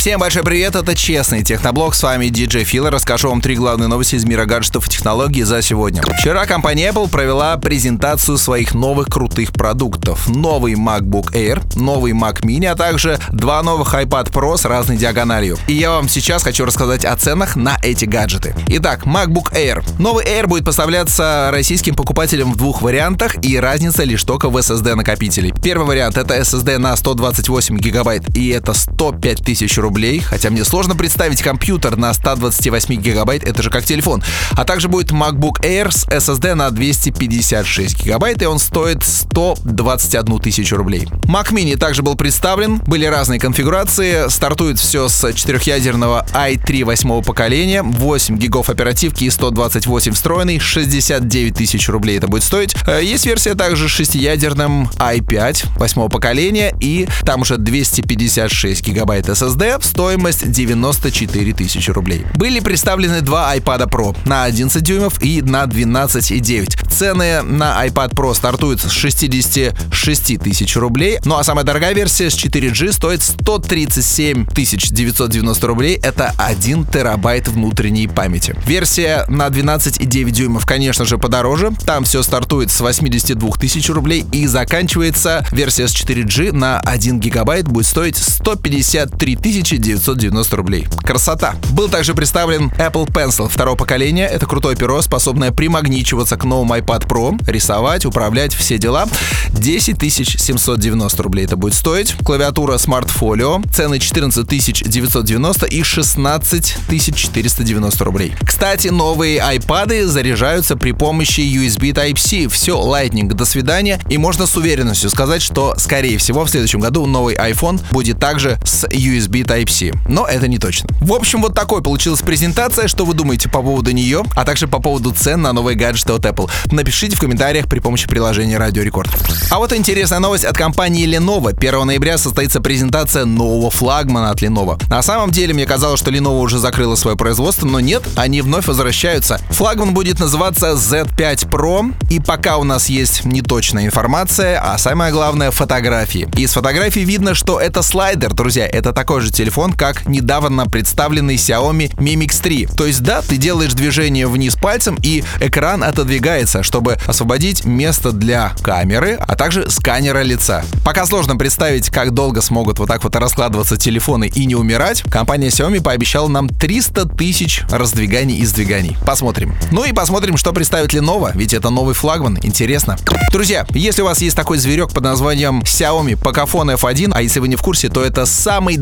Всем большой привет, это Честный Техноблог, с вами DJ Фил. Расскажу вам три главные новости из мира гаджетов и технологий за сегодня. Вчера компания Apple провела презентацию своих новых крутых продуктов. Новый MacBook Air, новый Mac Mini, а также два новых iPad Pro с разной диагональю. И я вам сейчас хочу рассказать о ценах на эти гаджеты. Итак, MacBook Air. Новый Air будет поставляться российским покупателям в двух вариантах, и разница лишь только в SSD накопителей. Первый вариант это SSD на 128 гигабайт, и это 105 тысяч рублей, хотя мне сложно представить компьютер на 128 гигабайт, это же как телефон. А также будет MacBook Air с SSD на 256 гигабайт, и он стоит 121 тысячу рублей. Mac Mini также был представлен, были разные конфигурации, стартует все с четырехъядерного i3 восьмого поколения, 8 гигов оперативки и 128 встроенный, 69 тысяч рублей это будет стоить. Э, есть версия также с шестиядерным i5 восьмого поколения, и там уже 256 гигабайт SSD, стоимость 94 тысячи рублей. Были представлены два iPad Pro на 11 дюймов и на 12,9. Цены на iPad Pro стартуют с 66 тысяч рублей, ну а самая дорогая версия с 4G стоит 137 990 рублей. Это 1 терабайт внутренней памяти. Версия на 12,9 дюймов, конечно же, подороже. Там все стартует с 82 тысяч рублей и заканчивается версия с 4G на 1 гигабайт будет стоить 153 990 рублей. Красота! Был также представлен Apple Pencil второго поколения. Это крутое перо, способное примагничиваться к новому iPad Pro, рисовать, управлять, все дела. 10 790 рублей это будет стоить. Клавиатура Smart Folio. Цены 14 990 и 16 490 рублей. Кстати, новые iPad заряжаются при помощи USB Type-C. Все, Lightning, до свидания. И можно с уверенностью сказать, что, скорее всего, в следующем году новый iPhone будет также с USB Type-C. Но это не точно. В общем, вот такой получилась презентация. Что вы думаете по поводу нее, а также по поводу цен на новые гаджеты от Apple? Напишите в комментариях при помощи приложения Радио Рекорд. А вот интересная новость от компании Lenovo. 1 ноября состоится презентация нового флагмана от Lenovo. На самом деле, мне казалось, что Lenovo уже закрыла свое производство, но нет, они вновь возвращаются. Флагман будет называться Z5 Pro, и пока у нас есть неточная информация, а самое главное — фотографии. Из фотографий видно, что это слайдер, друзья, это такой же телефон, как недавно представленный Xiaomi Mi Mix 3. То есть да, ты делаешь движение вниз пальцем, и экран отодвигается, чтобы освободить место для камеры, а также сканера лица. Пока сложно представить, как долго смогут вот так вот раскладываться телефоны и не умирать, компания Xiaomi пообещала нам 300 тысяч раздвиганий и сдвиганий. Посмотрим. Ну и посмотрим, что представит Lenovo, ведь это новый флагман, интересно. Друзья, если у вас есть такой зверек под названием Xiaomi Pocophone F1, а если вы не в курсе, то это самый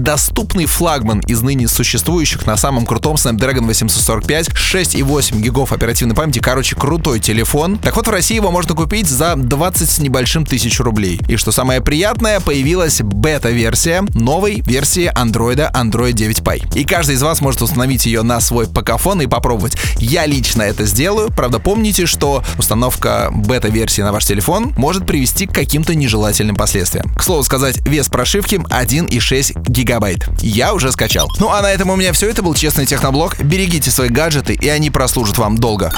доступный флагман из ныне существующих на самом крутом Snapdragon 845, 6,8 гигов оперативной памяти, короче, крутой телефон. Так вот, в России его можно купить за 20 с небольшим тысяч рублей. И что самое приятное, появилась бета-версия новой версии Android Android 9 Pie. И каждый из вас может установить ее на свой покафон и попробовать. Я лично это сделаю. Правда, помните, что установка бета-версии на ваш телефон может привести к каким-то нежелательным последствиям. К слову сказать, вес прошивки 1,6 гигабайт. Я уже скачал. Ну а на этом у меня все. Это был Честный Техноблог. Берегите свои гаджеты, и они прослужат вам долго.